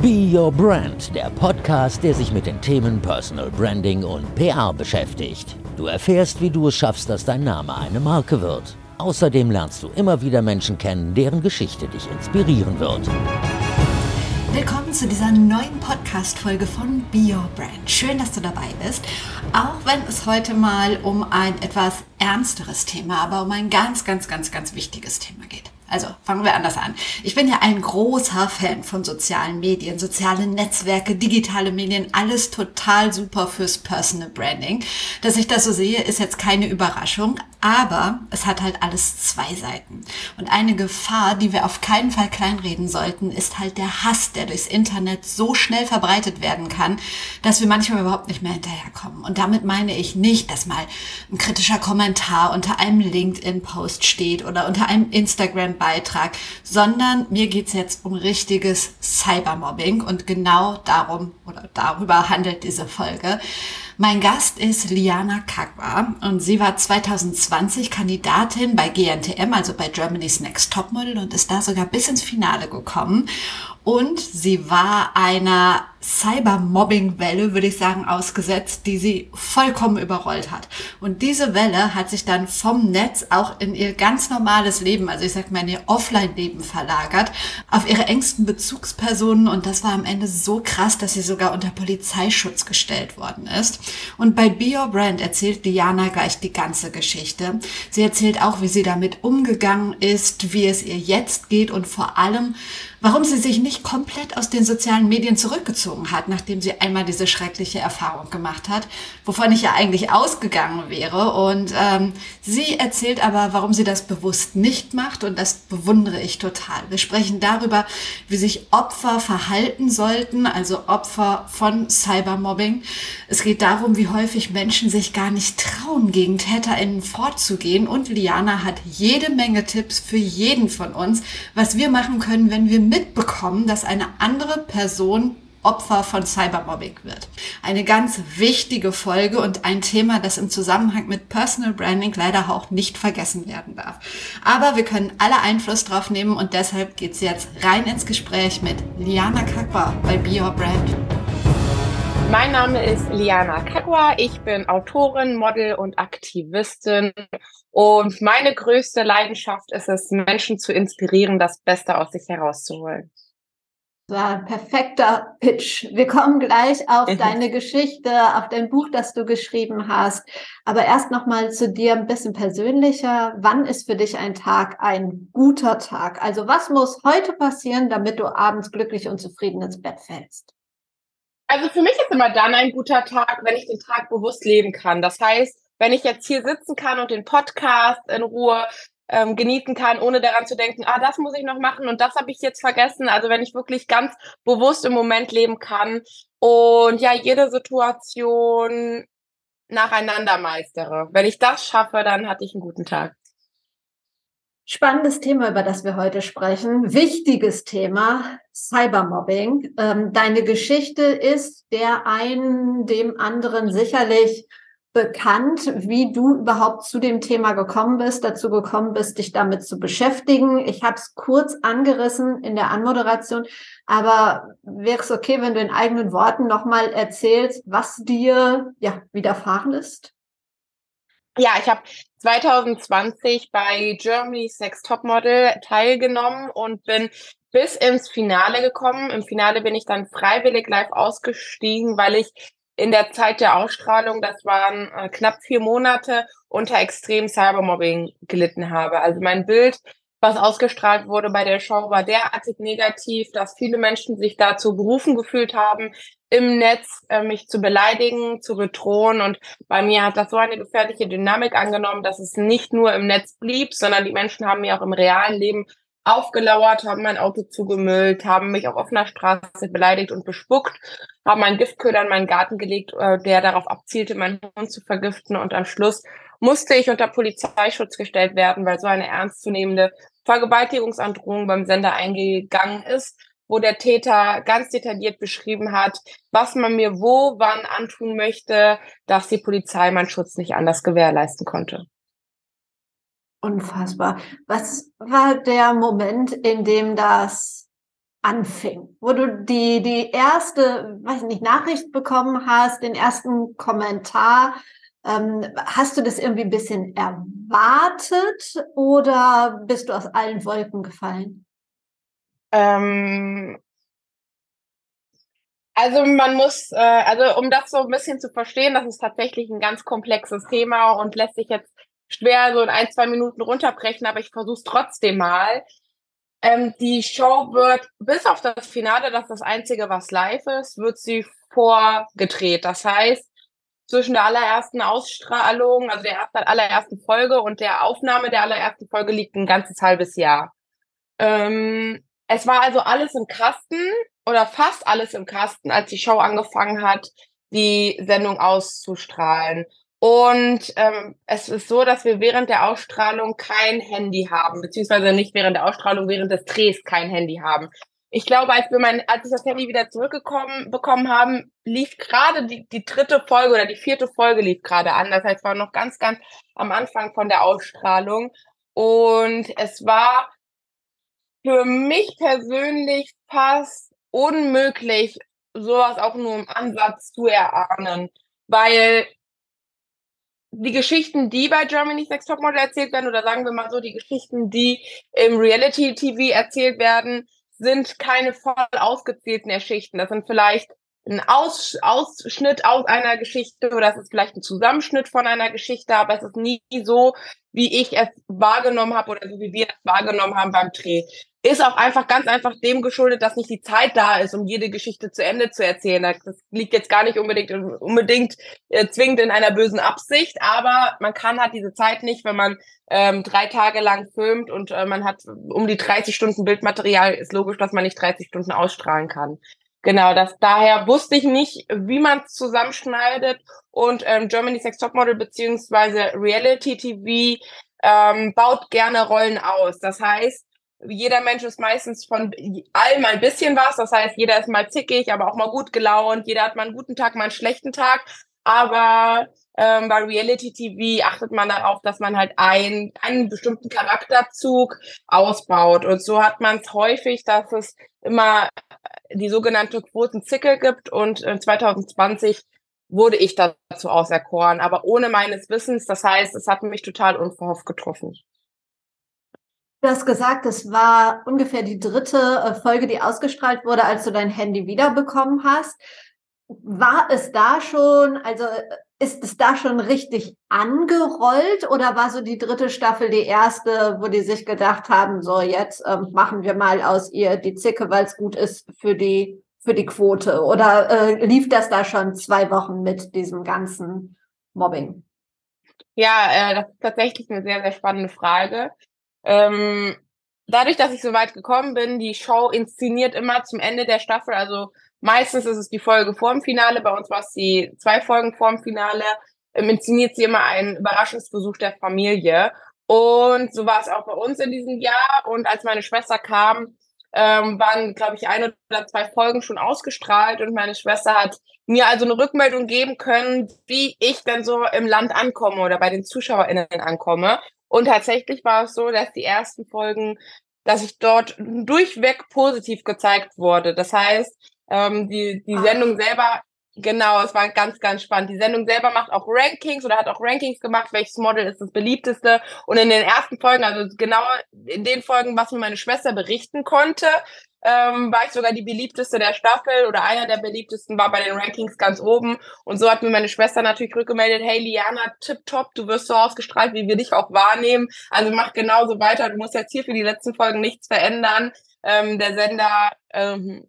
Be Your Brand, der Podcast, der sich mit den Themen Personal Branding und PR beschäftigt. Du erfährst, wie du es schaffst, dass dein Name eine Marke wird. Außerdem lernst du immer wieder Menschen kennen, deren Geschichte dich inspirieren wird. Willkommen zu dieser neuen Podcast-Folge von Be Your Brand. Schön, dass du dabei bist. Auch wenn es heute mal um ein etwas ernsteres Thema, aber um ein ganz, ganz, ganz, ganz wichtiges Thema geht. Also fangen wir anders an. Ich bin ja ein großer Fan von sozialen Medien, soziale Netzwerke, digitale Medien, alles total super fürs Personal Branding. Dass ich das so sehe, ist jetzt keine Überraschung, aber es hat halt alles zwei Seiten. Und eine Gefahr, die wir auf keinen Fall kleinreden sollten, ist halt der Hass, der durchs Internet so schnell verbreitet werden kann, dass wir manchmal überhaupt nicht mehr hinterherkommen. Und damit meine ich nicht, dass mal ein kritischer Kommentar unter einem LinkedIn-Post steht oder unter einem Instagram Beitrag, sondern mir geht's jetzt um richtiges Cybermobbing und genau darum oder darüber handelt diese Folge. Mein Gast ist Liana Kagwa und sie war 2020 Kandidatin bei GNTM, also bei Germany's Next Topmodel und ist da sogar bis ins Finale gekommen. Und sie war einer Cybermobbing-Welle, würde ich sagen, ausgesetzt, die sie vollkommen überrollt hat. Und diese Welle hat sich dann vom Netz auch in ihr ganz normales Leben, also ich sag mal in ihr Offline-Leben verlagert, auf ihre engsten Bezugspersonen. Und das war am Ende so krass, dass sie sogar unter Polizeischutz gestellt worden ist. Und bei Be Your Brand erzählt Diana gleich die ganze Geschichte. Sie erzählt auch, wie sie damit umgegangen ist, wie es ihr jetzt geht und vor allem, warum sie sich nicht komplett aus den sozialen Medien zurückgezogen hat, nachdem sie einmal diese schreckliche Erfahrung gemacht hat, wovon ich ja eigentlich ausgegangen wäre. Und ähm, sie erzählt aber, warum sie das bewusst nicht macht und das bewundere ich total. Wir sprechen darüber, wie sich Opfer verhalten sollten, also Opfer von Cybermobbing. Es geht darum, wie häufig Menschen sich gar nicht trauen, gegen TäterInnen vorzugehen. Und Liana hat jede Menge Tipps für jeden von uns, was wir machen können, wenn wir mitbekommen, dass eine andere Person Opfer von Cybermobbing wird. Eine ganz wichtige Folge und ein Thema, das im Zusammenhang mit Personal Branding leider auch nicht vergessen werden darf. Aber wir können alle Einfluss drauf nehmen und deshalb geht's jetzt rein ins Gespräch mit Liana Kakwa bei Be Your Brand. Mein Name ist Liana Kakwa. Ich bin Autorin, Model und Aktivistin. Und meine größte Leidenschaft ist es, Menschen zu inspirieren, das Beste aus sich herauszuholen. Das war ein perfekter Pitch. Wir kommen gleich auf deine Geschichte, auf dein Buch, das du geschrieben hast. Aber erst noch mal zu dir ein bisschen persönlicher. Wann ist für dich ein Tag ein guter Tag? Also was muss heute passieren, damit du abends glücklich und zufrieden ins Bett fällst? Also für mich ist immer dann ein guter Tag, wenn ich den Tag bewusst leben kann. Das heißt, wenn ich jetzt hier sitzen kann und den Podcast in Ruhe ähm, genießen kann, ohne daran zu denken, ah, das muss ich noch machen und das habe ich jetzt vergessen. Also wenn ich wirklich ganz bewusst im Moment leben kann und ja, jede Situation nacheinander meistere. Wenn ich das schaffe, dann hatte ich einen guten Tag. Spannendes Thema, über das wir heute sprechen. Wichtiges Thema, Cybermobbing. Ähm, deine Geschichte ist der einen dem anderen sicherlich bekannt, wie du überhaupt zu dem Thema gekommen bist, dazu gekommen bist, dich damit zu beschäftigen. Ich habe es kurz angerissen in der Anmoderation, aber wäre es okay, wenn du in eigenen Worten nochmal erzählst, was dir ja widerfahren ist? Ja, ich habe 2020 bei Germany's Next Topmodel teilgenommen und bin bis ins Finale gekommen. Im Finale bin ich dann freiwillig live ausgestiegen, weil ich in der Zeit der Ausstrahlung, das waren äh, knapp vier Monate, unter extrem Cybermobbing gelitten habe. Also mein Bild, was ausgestrahlt wurde bei der Show, war derartig negativ, dass viele Menschen sich dazu berufen gefühlt haben, im Netz äh, mich zu beleidigen, zu bedrohen. Und bei mir hat das so eine gefährliche Dynamik angenommen, dass es nicht nur im Netz blieb, sondern die Menschen haben mir auch im realen Leben aufgelauert, haben mein Auto zugemüllt, haben mich auf offener Straße beleidigt und bespuckt, haben einen Giftköder in meinen Garten gelegt, äh, der darauf abzielte, meinen Hund zu vergiften. Und am Schluss musste ich unter Polizeischutz gestellt werden, weil so eine ernstzunehmende Vergewaltigungsandrohung beim Sender eingegangen ist wo der Täter ganz detailliert beschrieben hat, was man mir wo, wann antun möchte, dass die Polizei meinen Schutz nicht anders gewährleisten konnte. Unfassbar. Was war der Moment, in dem das anfing, wo du die, die erste, weiß nicht, Nachricht bekommen hast, den ersten Kommentar. Ähm, hast du das irgendwie ein bisschen erwartet oder bist du aus allen Wolken gefallen? Ähm, also man muss, äh, also um das so ein bisschen zu verstehen, das ist tatsächlich ein ganz komplexes Thema und lässt sich jetzt schwer so in ein, zwei Minuten runterbrechen, aber ich versuche es trotzdem mal. Ähm, die Show wird bis auf das Finale, das ist das Einzige, was live ist, wird sie vorgedreht. Das heißt, zwischen der allerersten Ausstrahlung, also der ersten, allerersten Folge und der Aufnahme der allerersten Folge liegt ein ganzes halbes Jahr. Ähm, es war also alles im Kasten oder fast alles im Kasten, als die Show angefangen hat, die Sendung auszustrahlen. Und ähm, es ist so, dass wir während der Ausstrahlung kein Handy haben, beziehungsweise nicht während der Ausstrahlung, während des Drehs kein Handy haben. Ich glaube, als wir mein, als ich das Handy wieder zurückgekommen bekommen haben, lief gerade die, die dritte Folge oder die vierte Folge lief gerade an. Das heißt, war noch ganz, ganz am Anfang von der Ausstrahlung. Und es war für mich persönlich fast unmöglich, sowas auch nur im Ansatz zu erahnen, weil die Geschichten, die bei Germany's Next Topmodel erzählt werden, oder sagen wir mal so, die Geschichten, die im Reality-TV erzählt werden, sind keine voll ausgezählten Geschichten. Das sind vielleicht ein Aus Ausschnitt aus einer Geschichte oder es ist vielleicht ein Zusammenschnitt von einer Geschichte, aber es ist nie so, wie ich es wahrgenommen habe oder so wie wir es wahrgenommen haben beim Dreh. Ist auch einfach ganz einfach dem geschuldet, dass nicht die Zeit da ist, um jede Geschichte zu Ende zu erzählen. Das liegt jetzt gar nicht unbedingt, unbedingt äh, zwingend in einer bösen Absicht, aber man kann halt diese Zeit nicht, wenn man ähm, drei Tage lang filmt und äh, man hat um die 30 Stunden Bildmaterial, ist logisch, dass man nicht 30 Stunden ausstrahlen kann. Genau, das daher wusste ich nicht, wie man es zusammenschneidet und ähm, Germany's Next Topmodel beziehungsweise Reality TV ähm, baut gerne Rollen aus. Das heißt, jeder Mensch ist meistens von allem ein bisschen was. Das heißt, jeder ist mal zickig, aber auch mal gut gelaunt. Jeder hat mal einen guten Tag, mal einen schlechten Tag. Aber ähm, bei Reality TV achtet man darauf, dass man halt ein, einen bestimmten Charakterzug ausbaut. Und so hat man es häufig, dass es immer die sogenannte Quotenzickel gibt. Und äh, 2020 wurde ich dazu auserkoren, aber ohne meines Wissens. Das heißt, es hat mich total unverhofft getroffen. Du hast gesagt, es war ungefähr die dritte äh, Folge, die ausgestrahlt wurde, als du dein Handy wiederbekommen hast. War es da schon, also äh, ist es da schon richtig angerollt oder war so die dritte Staffel die erste, wo die sich gedacht haben, so jetzt ähm, machen wir mal aus ihr die Zicke, weil es gut ist für die für die Quote? Oder äh, lief das da schon zwei Wochen mit diesem ganzen Mobbing? Ja, äh, das ist tatsächlich eine sehr, sehr spannende Frage. Ähm, dadurch, dass ich so weit gekommen bin, die Show inszeniert immer zum Ende der Staffel, also meistens ist es die Folge vorm Finale, bei uns war es die zwei Folgen vorm Finale, ähm, inszeniert sie immer einen Überraschungsbesuch der Familie. Und so war es auch bei uns in diesem Jahr. Und als meine Schwester kam, ähm, waren, glaube ich, ein oder zwei Folgen schon ausgestrahlt und meine Schwester hat mir also eine Rückmeldung geben können, wie ich denn so im Land ankomme oder bei den ZuschauerInnen ankomme. Und tatsächlich war es so, dass die ersten Folgen, dass ich dort durchweg positiv gezeigt wurde. Das heißt, ähm, die, die Sendung selber, genau, es war ganz, ganz spannend. Die Sendung selber macht auch Rankings oder hat auch Rankings gemacht, welches Model ist das beliebteste. Und in den ersten Folgen, also genau in den Folgen, was mir meine Schwester berichten konnte, ähm, war ich sogar die beliebteste der Staffel oder einer der beliebtesten war bei den Rankings ganz oben. Und so hat mir meine Schwester natürlich rückgemeldet, hey Liana, tipptopp, du wirst so ausgestrahlt, wie wir dich auch wahrnehmen. Also mach genauso weiter, du musst jetzt hier für die letzten Folgen nichts verändern. Ähm, der Sender ähm,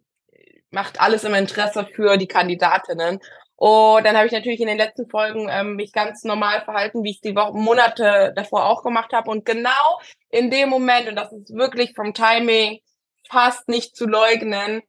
macht alles im Interesse für die Kandidatinnen. Und dann habe ich natürlich in den letzten Folgen ähm, mich ganz normal verhalten, wie ich es die Wochen, Monate davor auch gemacht habe. Und genau in dem Moment, und das ist wirklich vom Timing fast nicht zu leugnen.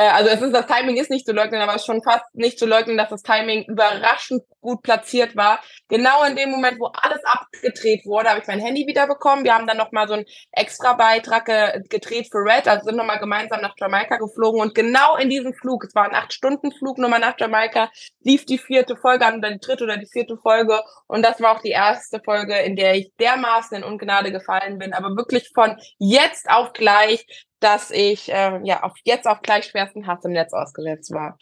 Äh, also es ist, das Timing ist nicht zu leugnen, aber es ist schon fast nicht zu leugnen, dass das Timing überraschend gut platziert war. Genau in dem Moment, wo alles abgedreht wurde, habe ich mein Handy wiederbekommen. Wir haben dann nochmal so einen extra Beitrag ge gedreht für Red, also sind nochmal gemeinsam nach Jamaika geflogen und genau in diesem Flug, es war ein acht-Stunden-Flug nochmal nach Jamaika, lief die vierte Folge an, dann die dritte oder die vierte Folge und das war auch die erste Folge, in der ich dermaßen in Ungnade gefallen bin, aber wirklich von jetzt auf gleich dass ich äh, ja auf, jetzt auf gleich schwersten Hass im Netz ausgesetzt war.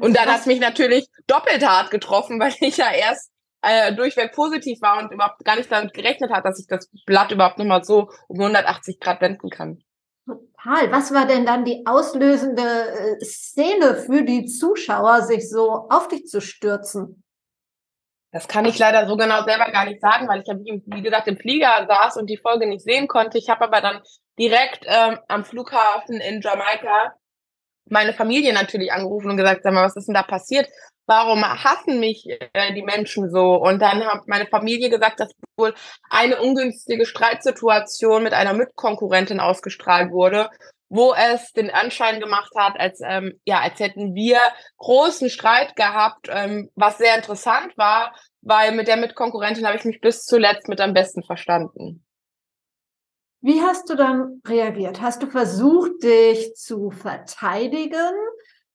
Und dann hat es mich natürlich doppelt hart getroffen, weil ich ja erst äh, durchweg positiv war und überhaupt gar nicht damit gerechnet hat, dass ich das Blatt überhaupt nochmal so um 180 Grad wenden kann. Total. Was war denn dann die auslösende äh, Szene für die Zuschauer, sich so auf dich zu stürzen? Das kann ich leider so genau selber gar nicht sagen, weil ich ja, wie gesagt, im Flieger saß und die Folge nicht sehen konnte. Ich habe aber dann direkt ähm, am Flughafen in Jamaika meine Familie natürlich angerufen und gesagt, sag mal, was ist denn da passiert? Warum hassen mich äh, die Menschen so? Und dann hat meine Familie gesagt, dass wohl eine ungünstige Streitsituation mit einer Mitkonkurrentin ausgestrahlt wurde, wo es den Anschein gemacht hat, als ähm, ja, als hätten wir großen Streit gehabt, ähm, was sehr interessant war, weil mit der Mitkonkurrentin habe ich mich bis zuletzt mit am besten verstanden. Wie hast du dann reagiert? Hast du versucht, dich zu verteidigen?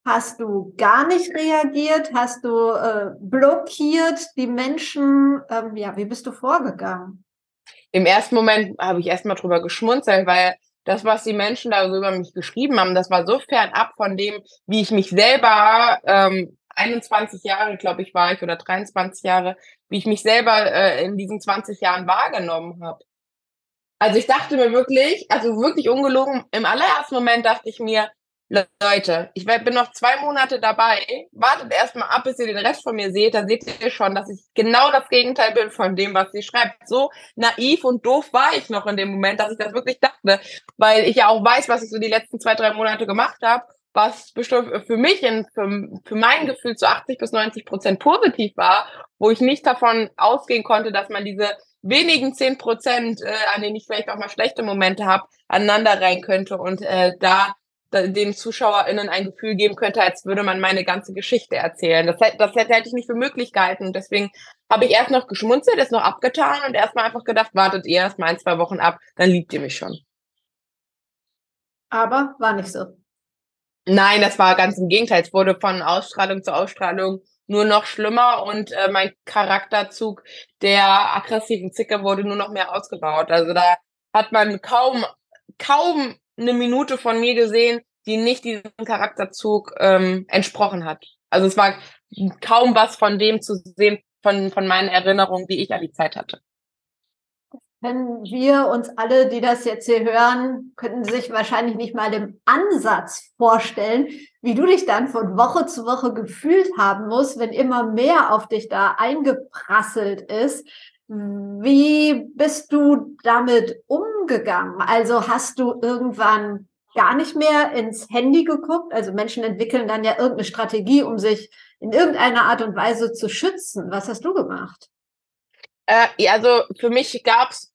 Hast du gar nicht reagiert? Hast du äh, blockiert die Menschen? Ähm, ja, wie bist du vorgegangen? Im ersten Moment habe ich erstmal drüber geschmunzelt, weil das, was die Menschen da über mich geschrieben haben, das war so fernab von dem, wie ich mich selber, ähm, 21 Jahre, glaube ich, war ich, oder 23 Jahre, wie ich mich selber äh, in diesen 20 Jahren wahrgenommen habe. Also ich dachte mir wirklich, also wirklich ungelogen, im allerersten Moment dachte ich mir, Leute, ich bin noch zwei Monate dabei, wartet erstmal ab, bis ihr den Rest von mir seht, dann seht ihr schon, dass ich genau das Gegenteil bin von dem, was sie schreibt. So naiv und doof war ich noch in dem Moment, dass ich das wirklich dachte, weil ich ja auch weiß, was ich so die letzten zwei, drei Monate gemacht habe, was bestimmt für mich in, für, für mein Gefühl zu 80 bis 90 Prozent positiv war, wo ich nicht davon ausgehen konnte, dass man diese wenigen zehn Prozent, äh, an denen ich vielleicht auch mal schlechte Momente habe, aneinander rein könnte und äh, da, da den ZuschauerInnen ein Gefühl geben könnte, als würde man meine ganze Geschichte erzählen. Das, das hätte, ich nicht für möglich gehalten. Deswegen habe ich erst noch geschmunzelt, es noch abgetan und erstmal einfach gedacht, wartet ihr erst mal ein, zwei Wochen ab, dann liebt ihr mich schon. Aber war nicht so. Nein, das war ganz im Gegenteil. Es wurde von Ausstrahlung zu Ausstrahlung nur noch schlimmer und äh, mein Charakterzug der aggressiven Zicke wurde nur noch mehr ausgebaut. Also da hat man kaum, kaum eine Minute von mir gesehen, die nicht diesem Charakterzug ähm, entsprochen hat. Also es war kaum was von dem zu sehen, von, von meinen Erinnerungen, die ich an die Zeit hatte können wir uns alle, die das jetzt hier hören, könnten sich wahrscheinlich nicht mal im Ansatz vorstellen, wie du dich dann von Woche zu Woche gefühlt haben musst, wenn immer mehr auf dich da eingeprasselt ist. Wie bist du damit umgegangen? Also hast du irgendwann gar nicht mehr ins Handy geguckt? Also Menschen entwickeln dann ja irgendeine Strategie, um sich in irgendeiner Art und Weise zu schützen. Was hast du gemacht? Äh, also für mich gab's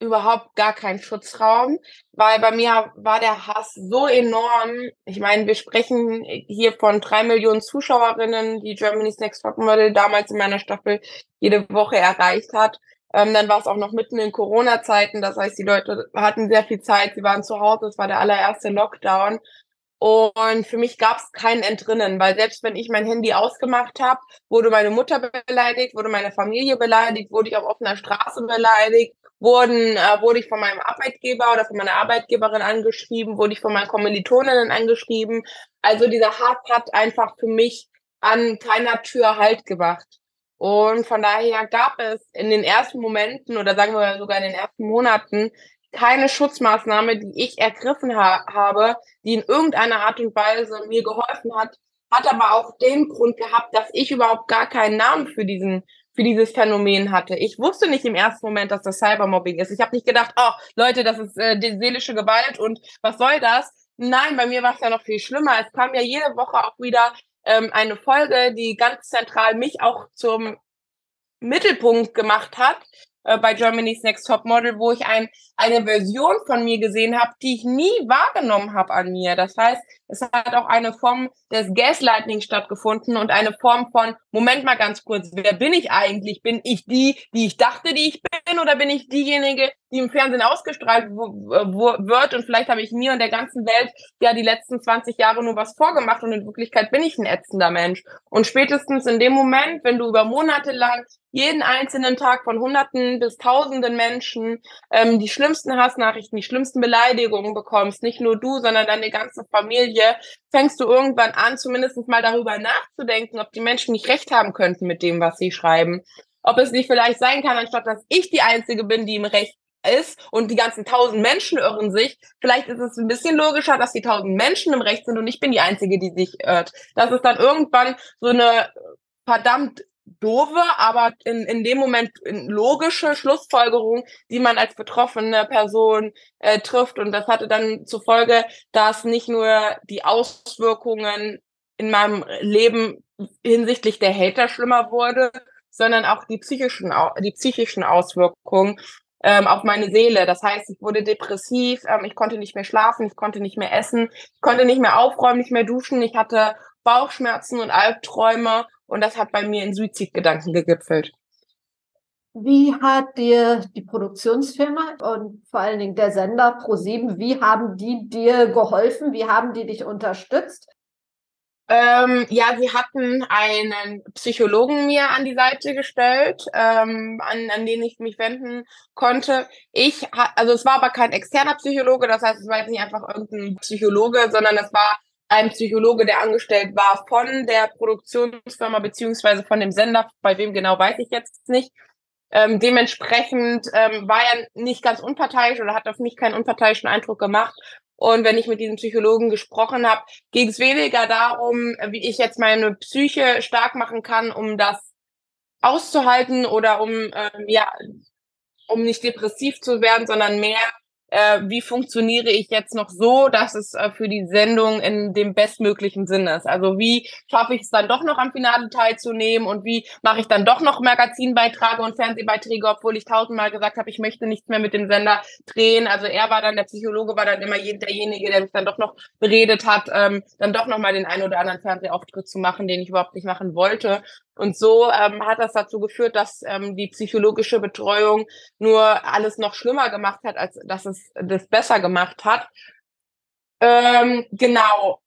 überhaupt gar keinen Schutzraum, weil bei mir war der Hass so enorm. Ich meine, wir sprechen hier von drei Millionen Zuschauerinnen, die Germany's Next Top Model damals in meiner Staffel jede Woche erreicht hat. Ähm, dann war es auch noch mitten in Corona-Zeiten, das heißt, die Leute hatten sehr viel Zeit, sie waren zu Hause, es war der allererste Lockdown. Und für mich gab es kein Entrinnen, weil selbst wenn ich mein Handy ausgemacht habe, wurde meine Mutter beleidigt, wurde meine Familie beleidigt, wurde ich auf offener Straße beleidigt, wurden, äh, wurde ich von meinem Arbeitgeber oder von meiner Arbeitgeberin angeschrieben, wurde ich von meinen Kommilitoninnen angeschrieben. Also dieser Hass hat einfach für mich an keiner Tür Halt gemacht. Und von daher gab es in den ersten Momenten oder sagen wir sogar in den ersten Monaten keine Schutzmaßnahme, die ich ergriffen ha habe, die in irgendeiner Art und Weise mir geholfen hat, hat aber auch den Grund gehabt, dass ich überhaupt gar keinen Namen für diesen für dieses Phänomen hatte. Ich wusste nicht im ersten Moment, dass das Cybermobbing ist. Ich habe nicht gedacht, oh Leute, das ist äh, die seelische Gewalt und was soll das? Nein, bei mir war es ja noch viel schlimmer. Es kam ja jede Woche auch wieder ähm, eine Folge, die ganz zentral mich auch zum Mittelpunkt gemacht hat, äh, bei Germany's Next Top Model, wo ich ein, eine Version von mir gesehen habe, die ich nie wahrgenommen habe an mir. Das heißt, es hat auch eine Form des Gaslighting stattgefunden und eine Form von, Moment mal ganz kurz, wer bin ich eigentlich? Bin ich die, die ich dachte, die ich bin, oder bin ich diejenige, die im Fernsehen ausgestrahlt wird? Und vielleicht habe ich mir und der ganzen Welt ja die letzten 20 Jahre nur was vorgemacht und in Wirklichkeit bin ich ein ätzender Mensch. Und spätestens in dem Moment, wenn du über Monate lang jeden einzelnen Tag von Hunderten bis Tausenden Menschen ähm, die schlimmsten Hassnachrichten, die schlimmsten Beleidigungen bekommst, nicht nur du, sondern deine ganze Familie, fängst du irgendwann an, zumindest mal darüber nachzudenken, ob die Menschen nicht recht haben könnten mit dem, was sie schreiben. Ob es nicht vielleicht sein kann, anstatt dass ich die Einzige bin, die im Recht ist und die ganzen tausend Menschen irren sich, vielleicht ist es ein bisschen logischer, dass die tausend Menschen im Recht sind und ich bin die Einzige, die sich irrt. Das ist dann irgendwann so eine verdammt doofe, aber in, in dem Moment logische Schlussfolgerung, die man als betroffene Person äh, trifft. Und das hatte dann zur Folge, dass nicht nur die Auswirkungen in meinem Leben hinsichtlich der Hater schlimmer wurde, sondern auch die psychischen, die psychischen Auswirkungen ähm, auf meine Seele. Das heißt, ich wurde depressiv, ähm, ich konnte nicht mehr schlafen, ich konnte nicht mehr essen, ich konnte nicht mehr aufräumen, nicht mehr duschen, ich hatte Bauchschmerzen und Albträume und das hat bei mir in Suizidgedanken gegipfelt. Wie hat dir die Produktionsfirma und vor allen Dingen der Sender Pro7, wie haben die dir geholfen? Wie haben die dich unterstützt? Ähm, ja, sie hatten einen Psychologen mir an die Seite gestellt, ähm, an, an den ich mich wenden konnte. Ich, also es war aber kein externer Psychologe, das heißt, es war jetzt nicht einfach irgendein Psychologe, sondern es war ein Psychologe, der angestellt war von der Produktionsfirma beziehungsweise von dem Sender, bei wem genau weiß ich jetzt nicht. Ähm, dementsprechend ähm, war er nicht ganz unparteiisch oder hat auf mich keinen unparteiischen Eindruck gemacht. Und wenn ich mit diesem Psychologen gesprochen habe, ging es weniger darum, wie ich jetzt meine Psyche stark machen kann, um das auszuhalten oder um ähm, ja um nicht depressiv zu werden, sondern mehr äh, wie funktioniere ich jetzt noch so, dass es äh, für die Sendung in dem bestmöglichen Sinn ist. Also wie schaffe ich es dann doch noch am Finale teilzunehmen und wie mache ich dann doch noch Magazinbeiträge und Fernsehbeiträge, obwohl ich tausendmal gesagt habe, ich möchte nichts mehr mit dem Sender drehen. Also er war dann, der Psychologe war dann immer derjenige, der mich dann doch noch beredet hat, ähm, dann doch noch mal den einen oder anderen Fernsehauftritt zu machen, den ich überhaupt nicht machen wollte. Und so ähm, hat das dazu geführt, dass ähm, die psychologische Betreuung nur alles noch schlimmer gemacht hat, als dass es das besser gemacht hat. Ähm, genau.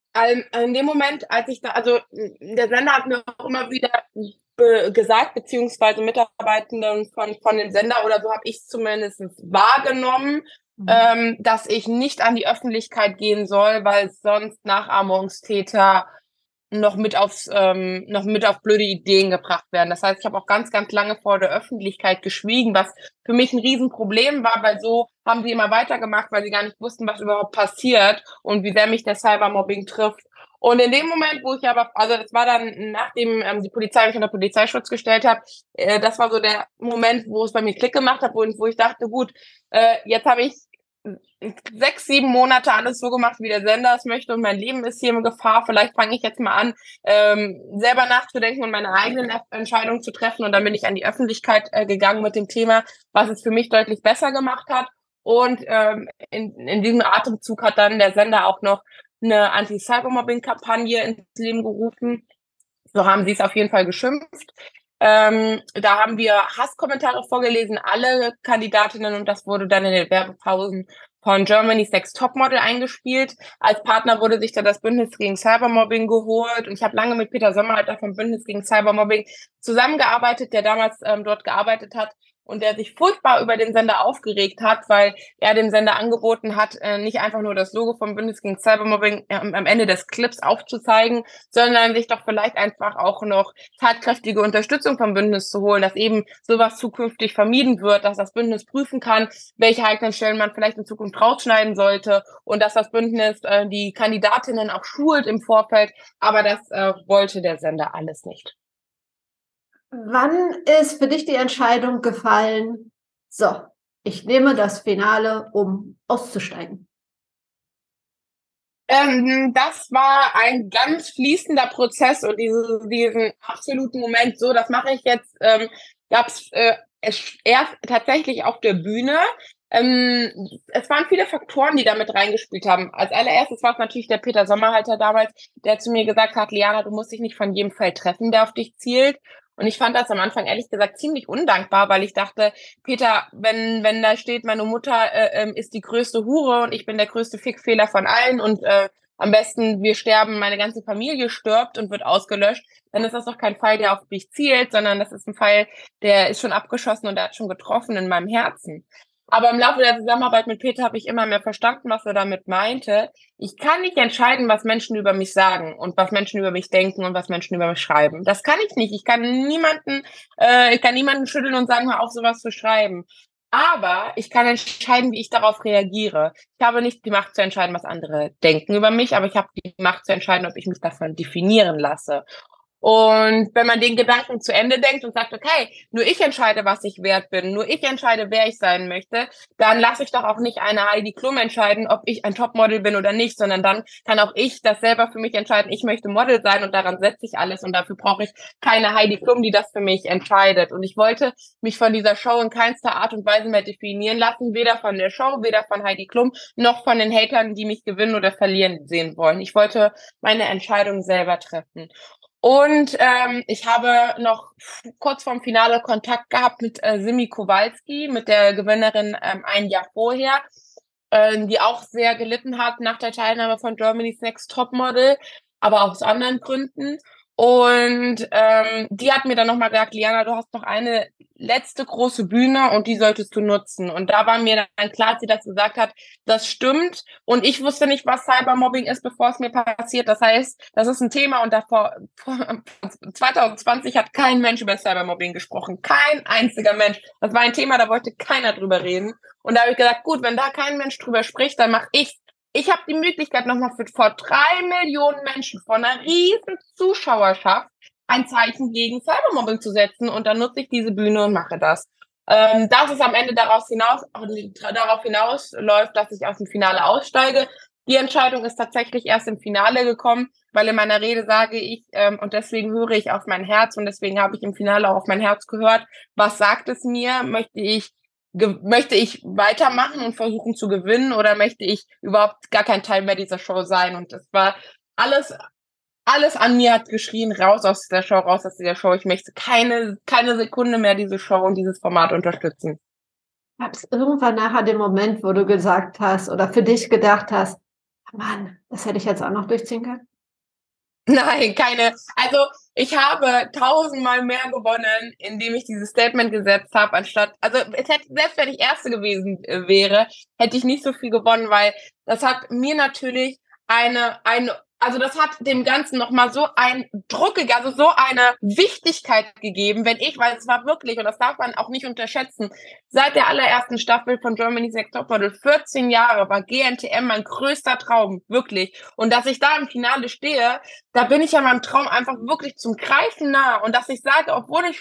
In dem Moment, als ich da, also der Sender hat mir auch immer wieder be gesagt, beziehungsweise Mitarbeitenden von, von dem Sender oder so habe ich zumindest wahrgenommen, mhm. ähm, dass ich nicht an die Öffentlichkeit gehen soll, weil sonst Nachahmungstäter noch mit aufs, ähm, noch mit auf blöde Ideen gebracht werden. Das heißt, ich habe auch ganz, ganz lange vor der Öffentlichkeit geschwiegen, was für mich ein Riesenproblem war, weil so haben sie immer weitergemacht, weil sie gar nicht wussten, was überhaupt passiert und wie sehr mich der Cybermobbing trifft. Und in dem Moment, wo ich aber, also das war dann, nachdem ähm, die Polizei mich unter Polizeischutz gestellt hat, äh, das war so der Moment, wo es bei mir Klick gemacht hat, wo, wo ich dachte, gut, äh, jetzt habe ich sechs, sieben Monate alles so gemacht, wie der Sender es möchte und mein Leben ist hier in Gefahr. Vielleicht fange ich jetzt mal an, ähm, selber nachzudenken und meine eigenen Entscheidungen zu treffen. Und dann bin ich an die Öffentlichkeit äh, gegangen mit dem Thema, was es für mich deutlich besser gemacht hat. Und ähm, in, in diesem Atemzug hat dann der Sender auch noch eine Anti-Cybermobbing-Kampagne ins Leben gerufen. So haben sie es auf jeden Fall geschimpft. Ähm, da haben wir Hasskommentare vorgelesen, alle Kandidatinnen, und das wurde dann in den Werbepausen von Germany's Next Topmodel eingespielt. Als Partner wurde sich da das Bündnis gegen Cybermobbing geholt und ich habe lange mit Peter Sommerhalter vom Bündnis gegen Cybermobbing zusammengearbeitet, der damals ähm, dort gearbeitet hat und der sich furchtbar über den Sender aufgeregt hat, weil er dem Sender angeboten hat, äh, nicht einfach nur das Logo vom Bündnis gegen Cybermobbing äh, am Ende des Clips aufzuzeigen, sondern sich doch vielleicht einfach auch noch tatkräftige Unterstützung vom Bündnis zu holen, dass eben sowas zukünftig vermieden wird, dass das Bündnis prüfen kann, welche heiklen Stellen man vielleicht in Zukunft rausschneiden sollte und dass das Bündnis äh, die Kandidatinnen auch schult im Vorfeld. Aber das wollte der Sender alles nicht. Wann ist für dich die Entscheidung gefallen, so, ich nehme das Finale, um auszusteigen? Ähm, das war ein ganz fließender Prozess und diese, diesen absoluten Moment, so, das mache ich jetzt, ähm, gab äh, es erst tatsächlich auf der Bühne. Ähm, es waren viele Faktoren, die damit reingespielt haben. Als allererstes war es natürlich der Peter Sommerhalter damals, der zu mir gesagt hat, Liana, du musst dich nicht von jedem Fall treffen, der auf dich zielt. Und ich fand das am Anfang ehrlich gesagt ziemlich undankbar, weil ich dachte, Peter, wenn, wenn da steht, meine Mutter äh, ähm, ist die größte Hure und ich bin der größte Fickfehler von allen und äh, am besten wir sterben, meine ganze Familie stirbt und wird ausgelöscht, dann ist das doch kein Fall, der auf mich zielt, sondern das ist ein Fall, der ist schon abgeschossen und der hat schon getroffen in meinem Herzen. Aber im Laufe der Zusammenarbeit mit Peter habe ich immer mehr verstanden, was er damit meinte. Ich kann nicht entscheiden, was Menschen über mich sagen und was Menschen über mich denken und was Menschen über mich schreiben. Das kann ich nicht. Ich kann niemanden, äh, ich kann niemanden schütteln und sagen, hör auf, sowas zu schreiben. Aber ich kann entscheiden, wie ich darauf reagiere. Ich habe nicht die Macht zu entscheiden, was andere denken über mich, aber ich habe die Macht zu entscheiden, ob ich mich davon definieren lasse. Und wenn man den Gedanken zu Ende denkt und sagt, okay, nur ich entscheide, was ich wert bin, nur ich entscheide, wer ich sein möchte, dann lasse ich doch auch nicht eine Heidi Klum entscheiden, ob ich ein Topmodel bin oder nicht, sondern dann kann auch ich das selber für mich entscheiden, ich möchte Model sein und daran setze ich alles und dafür brauche ich keine Heidi Klum, die das für mich entscheidet. Und ich wollte mich von dieser Show in keinster Art und Weise mehr definieren lassen, weder von der Show, weder von Heidi Klum, noch von den Hatern, die mich gewinnen oder verlieren sehen wollen. Ich wollte meine Entscheidung selber treffen. Und ähm, ich habe noch kurz vorm Finale Kontakt gehabt mit äh, Simi Kowalski, mit der Gewinnerin ähm, ein Jahr vorher, äh, die auch sehr gelitten hat nach der Teilnahme von Germany's Next Topmodel, aber aus anderen Gründen. Und ähm, die hat mir dann nochmal gesagt, Liana, du hast noch eine letzte große Bühne und die solltest du nutzen. Und da war mir dann klar, als sie das gesagt hat, das stimmt. Und ich wusste nicht, was Cybermobbing ist, bevor es mir passiert. Das heißt, das ist ein Thema und davor 2020 hat kein Mensch über Cybermobbing gesprochen. Kein einziger Mensch. Das war ein Thema, da wollte keiner drüber reden. Und da habe ich gesagt, gut, wenn da kein Mensch drüber spricht, dann mache ich ich habe die Möglichkeit, nochmal für vor drei Millionen Menschen von einer riesen Zuschauerschaft ein Zeichen gegen Cybermobbing zu setzen. Und dann nutze ich diese Bühne und mache das. Ähm, dass es am Ende daraus hinaus, darauf hinausläuft, dass ich aus dem Finale aussteige. Die Entscheidung ist tatsächlich erst im Finale gekommen, weil in meiner Rede sage ich, ähm, und deswegen höre ich auf mein Herz und deswegen habe ich im Finale auch auf mein Herz gehört. Was sagt es mir? Möchte ich möchte ich weitermachen und versuchen zu gewinnen oder möchte ich überhaupt gar kein Teil mehr dieser Show sein? Und das war alles, alles an mir hat geschrien, raus aus der Show, raus aus dieser Show. Ich möchte keine, keine Sekunde mehr diese Show und dieses Format unterstützen. Gab es irgendwann nachher den Moment, wo du gesagt hast oder für dich gedacht hast, Mann, das hätte ich jetzt auch noch durchziehen können? Nein, keine. Also ich habe tausendmal mehr gewonnen, indem ich dieses Statement gesetzt habe, anstatt, also es hätte, selbst wenn ich Erste gewesen äh, wäre, hätte ich nicht so viel gewonnen, weil das hat mir natürlich eine, eine also das hat dem Ganzen nochmal so ein Druck, also so eine Wichtigkeit gegeben, wenn ich, weil es war wirklich, und das darf man auch nicht unterschätzen, seit der allerersten Staffel von Germany's Next Topmodel, 14 Jahre, war GNTM mein größter Traum, wirklich. Und dass ich da im Finale stehe, da bin ich ja meinem Traum einfach wirklich zum Greifen nah. Und dass ich sage, obwohl ich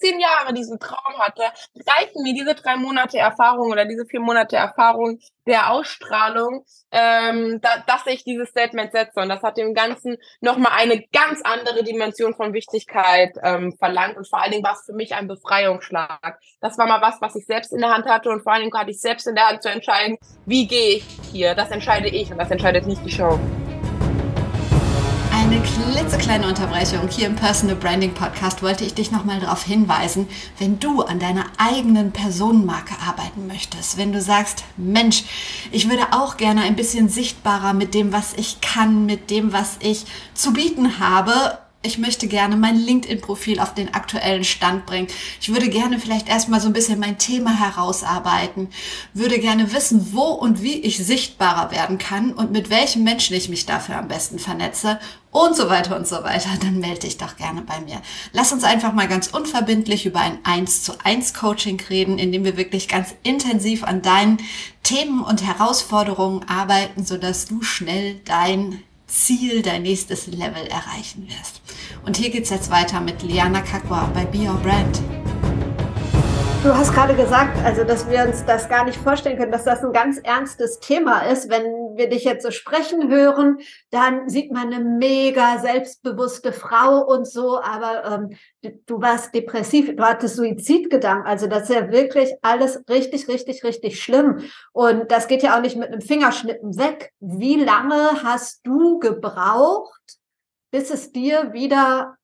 14 Jahre diesen Traum hatte, reichen mir diese drei Monate Erfahrung oder diese vier Monate Erfahrung der Ausstrahlung, ähm, da, dass ich dieses Statement setze. Und das hat dem Ganzen nochmal eine ganz andere Dimension von Wichtigkeit ähm, verlangt. Und vor allen Dingen war es für mich ein Befreiungsschlag. Das war mal was, was ich selbst in der Hand hatte. Und vor allen Dingen hatte ich selbst in der Hand zu entscheiden, wie gehe ich hier. Das entscheide ich und das entscheidet nicht die Show klitzekleine Unterbrechung. Hier im Personal Branding Podcast wollte ich dich nochmal darauf hinweisen, wenn du an deiner eigenen Personenmarke arbeiten möchtest, wenn du sagst, Mensch, ich würde auch gerne ein bisschen sichtbarer mit dem, was ich kann, mit dem, was ich zu bieten habe, ich möchte gerne mein LinkedIn-Profil auf den aktuellen Stand bringen. Ich würde gerne vielleicht erstmal so ein bisschen mein Thema herausarbeiten, würde gerne wissen, wo und wie ich sichtbarer werden kann und mit welchen Menschen ich mich dafür am besten vernetze und so weiter und so weiter, dann melde dich doch gerne bei mir. Lass uns einfach mal ganz unverbindlich über ein 1 zu 1 Coaching reden, in dem wir wirklich ganz intensiv an deinen Themen und Herausforderungen arbeiten, sodass du schnell dein Ziel, dein nächstes Level erreichen wirst. Und hier geht es jetzt weiter mit Liana Kakwa bei Be Your Brand. Du hast gerade gesagt, also dass wir uns das gar nicht vorstellen können, dass das ein ganz ernstes Thema ist. Wenn wir dich jetzt so sprechen hören, dann sieht man eine mega selbstbewusste Frau und so, aber ähm, du warst depressiv, du hattest Suizidgedanken. Also das ist ja wirklich alles richtig, richtig, richtig schlimm. Und das geht ja auch nicht mit einem Fingerschnippen weg. Wie lange hast du gebraucht, bis es dir wieder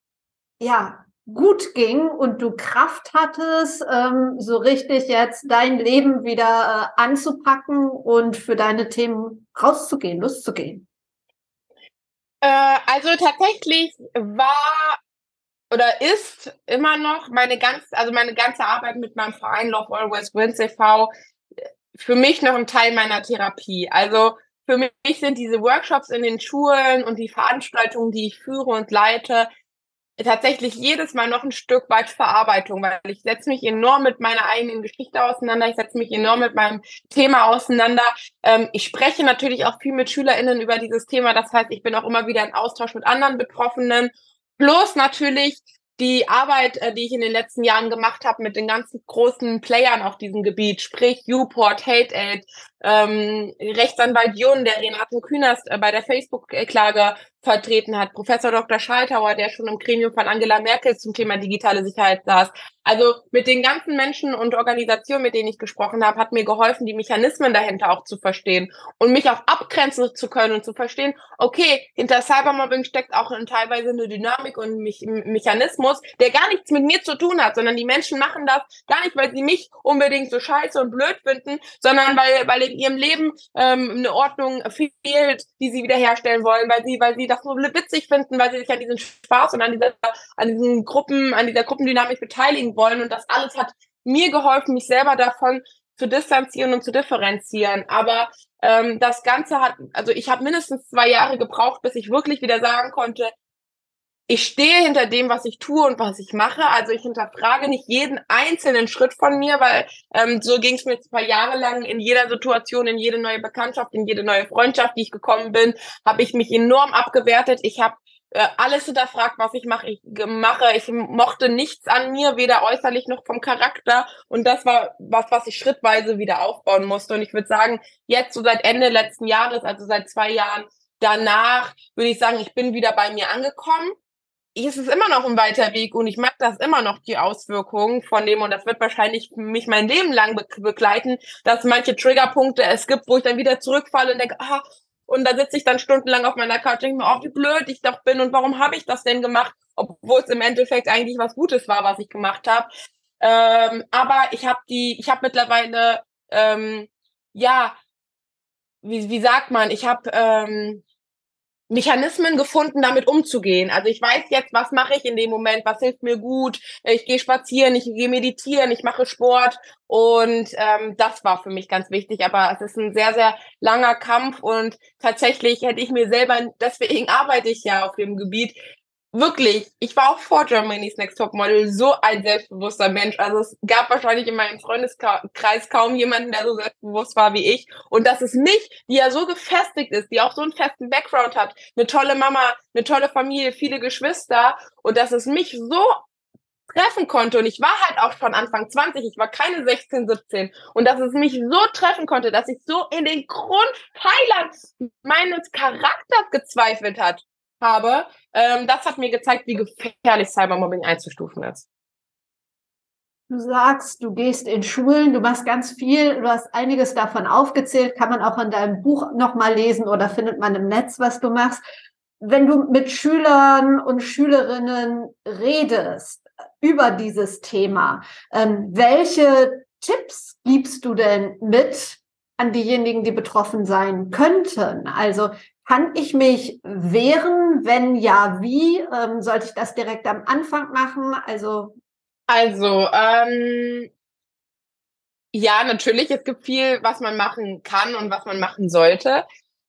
ja gut ging und du Kraft hattest, ähm, so richtig jetzt dein Leben wieder äh, anzupacken und für deine Themen rauszugehen, loszugehen? Äh, also tatsächlich war oder ist immer noch meine ganze, also meine ganze Arbeit mit meinem Verein Love Always Wins e.V. für mich noch ein Teil meiner Therapie. Also für mich sind diese Workshops in den Schulen und die Veranstaltungen, die ich führe und leite, tatsächlich jedes Mal noch ein Stück weit Verarbeitung, weil ich setze mich enorm mit meiner eigenen Geschichte auseinander, ich setze mich enorm mit meinem Thema auseinander. Ähm, ich spreche natürlich auch viel mit SchülerInnen über dieses Thema, das heißt, ich bin auch immer wieder in Austausch mit anderen Betroffenen. Plus natürlich die Arbeit, äh, die ich in den letzten Jahren gemacht habe mit den ganzen großen Playern auf diesem Gebiet, sprich Uport, Hate Aid, ähm, Rechtsanwalt Jun, der Renate Künast äh, bei der Facebook-Klage vertreten hat, Professor Dr. Schaltauer, der schon im Gremium von Angela Merkel zum Thema digitale Sicherheit saß. Also mit den ganzen Menschen und Organisationen, mit denen ich gesprochen habe, hat mir geholfen, die Mechanismen dahinter auch zu verstehen und mich auch abgrenzen zu können und zu verstehen, okay, hinter Cybermobbing steckt auch teilweise eine Dynamik und ein Mechanismus, der gar nichts mit mir zu tun hat, sondern die Menschen machen das gar nicht, weil sie mich unbedingt so scheiße und blöd finden, sondern weil, weil in ihrem Leben ähm, eine Ordnung fehlt, die sie wiederherstellen wollen, weil sie, weil sie das so witzig finden, weil sie sich an diesen Spaß und an dieser, an diesen Gruppen, an dieser Gruppendynamik beteiligen wollen. Und das alles hat mir geholfen, mich selber davon zu distanzieren und zu differenzieren. Aber ähm, das Ganze hat, also ich habe mindestens zwei Jahre gebraucht, bis ich wirklich wieder sagen konnte, ich stehe hinter dem, was ich tue und was ich mache. Also ich hinterfrage nicht jeden einzelnen Schritt von mir, weil ähm, so ging es mir jetzt ein paar Jahre lang in jeder Situation, in jede neue Bekanntschaft, in jede neue Freundschaft, die ich gekommen bin, habe ich mich enorm abgewertet. Ich habe äh, alles hinterfragt, was ich mache. Ich mache, ich mochte nichts an mir, weder äußerlich noch vom Charakter. Und das war was, was ich schrittweise wieder aufbauen musste. Und ich würde sagen, jetzt so seit Ende letzten Jahres, also seit zwei Jahren danach, würde ich sagen, ich bin wieder bei mir angekommen ist es immer noch ein weiter Weg und ich mag das immer noch, die Auswirkungen von dem und das wird wahrscheinlich mich mein Leben lang be begleiten, dass manche Triggerpunkte es gibt, wo ich dann wieder zurückfalle und denke, ah, und da sitze ich dann stundenlang auf meiner Couch und denke mir, oh, wie blöd ich doch bin und warum habe ich das denn gemacht, obwohl es im Endeffekt eigentlich was Gutes war, was ich gemacht habe. Ähm, aber ich habe die, ich habe mittlerweile, ähm, ja, wie, wie sagt man, ich habe ähm, Mechanismen gefunden, damit umzugehen. Also ich weiß jetzt, was mache ich in dem Moment, was hilft mir gut. Ich gehe spazieren, ich gehe meditieren, ich mache Sport und ähm, das war für mich ganz wichtig. Aber es ist ein sehr, sehr langer Kampf und tatsächlich hätte ich mir selber, deswegen arbeite ich ja auf dem Gebiet, wirklich, ich war auch vor Germany's Next Top Model so ein selbstbewusster Mensch. Also es gab wahrscheinlich in meinem Freundeskreis kaum jemanden, der so selbstbewusst war wie ich. Und dass es mich, die ja so gefestigt ist, die auch so einen festen Background hat, eine tolle Mama, eine tolle Familie, viele Geschwister und dass es mich so treffen konnte und ich war halt auch schon Anfang 20, ich war keine 16, 17 und dass es mich so treffen konnte, dass ich so in den Grundpfeilern meines Charakters gezweifelt hat, habe, ähm, das hat mir gezeigt, wie gefährlich Cybermobbing einzustufen ist. Du sagst, du gehst in Schulen, du machst ganz viel, du hast einiges davon aufgezählt, kann man auch in deinem Buch nochmal lesen oder findet man im Netz, was du machst. Wenn du mit Schülern und Schülerinnen redest über dieses Thema, ähm, welche Tipps gibst du denn mit an diejenigen, die betroffen sein könnten? Also kann ich mich wehren? Wenn ja, wie? Ähm, sollte ich das direkt am Anfang machen? Also. Also, ähm, ja, natürlich. Es gibt viel, was man machen kann und was man machen sollte.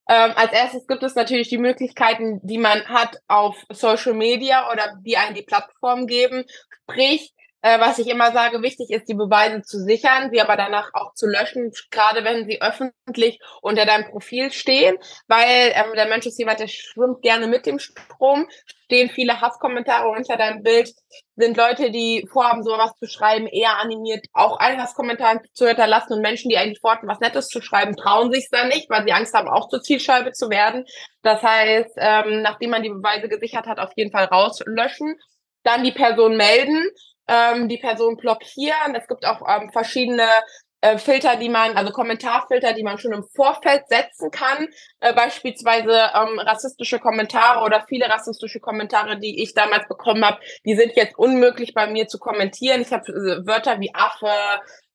Ähm, als erstes gibt es natürlich die Möglichkeiten, die man hat auf Social Media oder die einen die Plattform geben. Sprich, äh, was ich immer sage, wichtig ist, die Beweise zu sichern, sie aber danach auch zu löschen, gerade wenn sie öffentlich unter deinem Profil stehen, weil ähm, der Mensch ist jemand, der schwimmt gerne mit dem Strom, stehen viele Hasskommentare unter deinem Bild, sind Leute, die vorhaben, sowas zu schreiben, eher animiert, auch einen Hasskommentar zu hinterlassen und Menschen, die eigentlich vorhaben, was Nettes zu schreiben, trauen sich dann nicht, weil sie Angst haben, auch zur Zielscheibe zu werden. Das heißt, ähm, nachdem man die Beweise gesichert hat, auf jeden Fall rauslöschen, dann die Person melden ähm, die Person blockieren. Es gibt auch ähm, verschiedene äh, Filter, die man, also Kommentarfilter, die man schon im Vorfeld setzen kann. Äh, beispielsweise ähm, rassistische Kommentare oder viele rassistische Kommentare, die ich damals bekommen habe, die sind jetzt unmöglich bei mir zu kommentieren. Ich habe äh, Wörter wie Affe,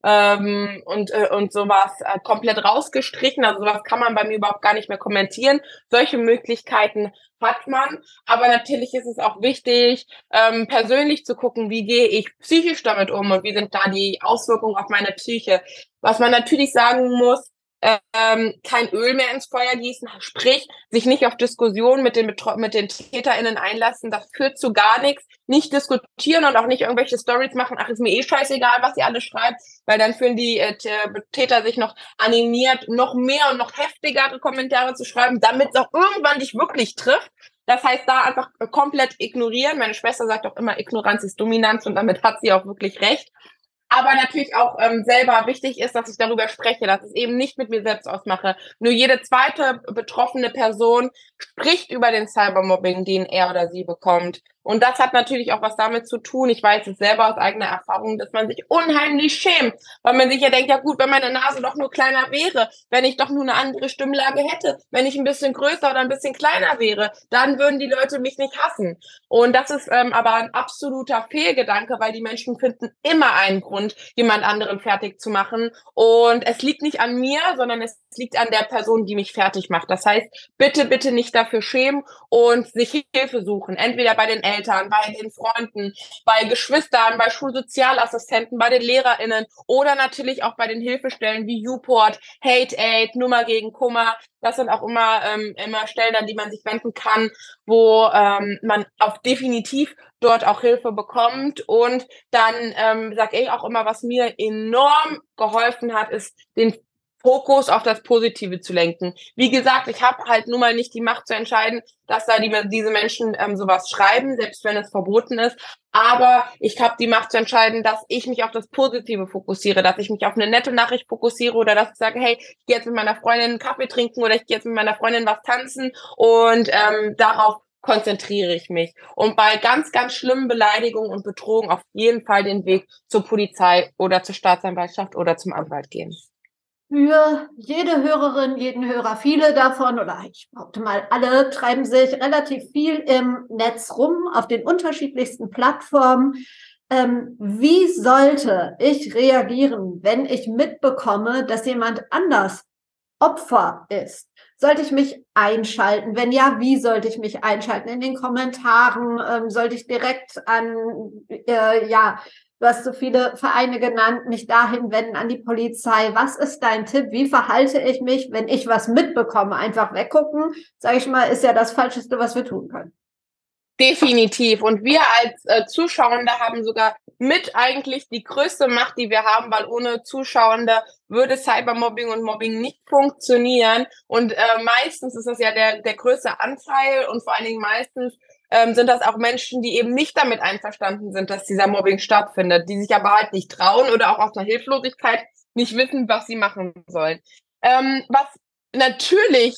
ähm, und, äh, und sowas äh, komplett rausgestrichen. Also sowas kann man bei mir überhaupt gar nicht mehr kommentieren. Solche Möglichkeiten hat man. Aber natürlich ist es auch wichtig, ähm, persönlich zu gucken, wie gehe ich psychisch damit um und wie sind da die Auswirkungen auf meine Psyche. Was man natürlich sagen muss, ähm, kein Öl mehr ins Feuer gießen, sprich, sich nicht auf Diskussionen mit den, mit den TäterInnen einlassen, das führt zu gar nichts. Nicht diskutieren und auch nicht irgendwelche Stories machen, ach, ist mir eh scheißegal, was ihr alle schreibt, weil dann fühlen die äh, Täter sich noch animiert, noch mehr und noch heftigere Kommentare zu schreiben, damit es auch irgendwann dich wirklich trifft. Das heißt, da einfach komplett ignorieren. Meine Schwester sagt auch immer, Ignoranz ist Dominanz und damit hat sie auch wirklich recht aber natürlich auch ähm, selber wichtig ist, dass ich darüber spreche, dass ich es eben nicht mit mir selbst ausmache. Nur jede zweite betroffene Person spricht über den Cybermobbing, den er oder sie bekommt. Und das hat natürlich auch was damit zu tun, ich weiß es selber aus eigener Erfahrung, dass man sich unheimlich schämt, weil man sich ja denkt, ja gut, wenn meine Nase doch nur kleiner wäre, wenn ich doch nur eine andere Stimmlage hätte, wenn ich ein bisschen größer oder ein bisschen kleiner wäre, dann würden die Leute mich nicht hassen. Und das ist ähm, aber ein absoluter Fehlgedanke, weil die Menschen finden immer einen Grund, jemand anderen fertig zu machen. Und es liegt nicht an mir, sondern es liegt an der Person, die mich fertig macht. Das heißt, bitte, bitte nicht dafür schämen und sich Hilfe suchen. Entweder bei den Eltern, bei den Freunden, bei Geschwistern, bei Schulsozialassistenten, bei den LehrerInnen oder natürlich auch bei den Hilfestellen wie Uport, Hate Aid, Nummer gegen Kummer. Das sind auch immer, ähm, immer Stellen, an die man sich wenden kann, wo ähm, man auch definitiv dort auch Hilfe bekommt. Und dann ähm, sage ich auch immer, was mir enorm geholfen hat, ist den Fokus auf das Positive zu lenken. Wie gesagt, ich habe halt nun mal nicht die Macht zu entscheiden, dass da die, diese Menschen ähm, sowas schreiben, selbst wenn es verboten ist. Aber ich habe die Macht zu entscheiden, dass ich mich auf das Positive fokussiere, dass ich mich auf eine nette Nachricht fokussiere oder dass ich sage, hey, ich gehe jetzt mit meiner Freundin einen Kaffee trinken oder ich gehe jetzt mit meiner Freundin was tanzen und ähm, darauf konzentriere ich mich. Und bei ganz, ganz schlimmen Beleidigungen und Bedrohungen auf jeden Fall den Weg zur Polizei oder zur Staatsanwaltschaft oder zum Anwalt gehen für jede Hörerin, jeden Hörer, viele davon oder ich behaupte mal alle, treiben sich relativ viel im Netz rum, auf den unterschiedlichsten Plattformen. Ähm, wie sollte ich reagieren, wenn ich mitbekomme, dass jemand anders Opfer ist? Sollte ich mich einschalten? Wenn ja, wie sollte ich mich einschalten? In den Kommentaren ähm, sollte ich direkt an äh, ja Du hast so viele Vereine genannt, mich dahin wenden an die Polizei. Was ist dein Tipp? Wie verhalte ich mich, wenn ich was mitbekomme? Einfach weggucken, sage ich mal, ist ja das Falscheste, was wir tun können. Definitiv. Und wir als äh, Zuschauende haben sogar mit eigentlich die größte Macht, die wir haben, weil ohne Zuschauende würde Cybermobbing und Mobbing nicht funktionieren. Und äh, meistens ist das ja der, der größte Anteil und vor allen Dingen meistens ähm, sind das auch Menschen, die eben nicht damit einverstanden sind, dass dieser Mobbing stattfindet, die sich aber halt nicht trauen oder auch aus einer Hilflosigkeit nicht wissen, was sie machen sollen. Ähm, was natürlich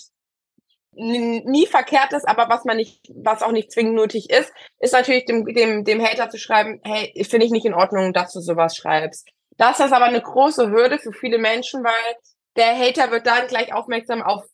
nie verkehrt ist, aber was man nicht, was auch nicht zwingend nötig ist, ist natürlich dem, dem, dem Hater zu schreiben, hey, finde ich nicht in Ordnung, dass du sowas schreibst. Das ist aber eine große Hürde für viele Menschen, weil der Hater wird dann gleich aufmerksam auf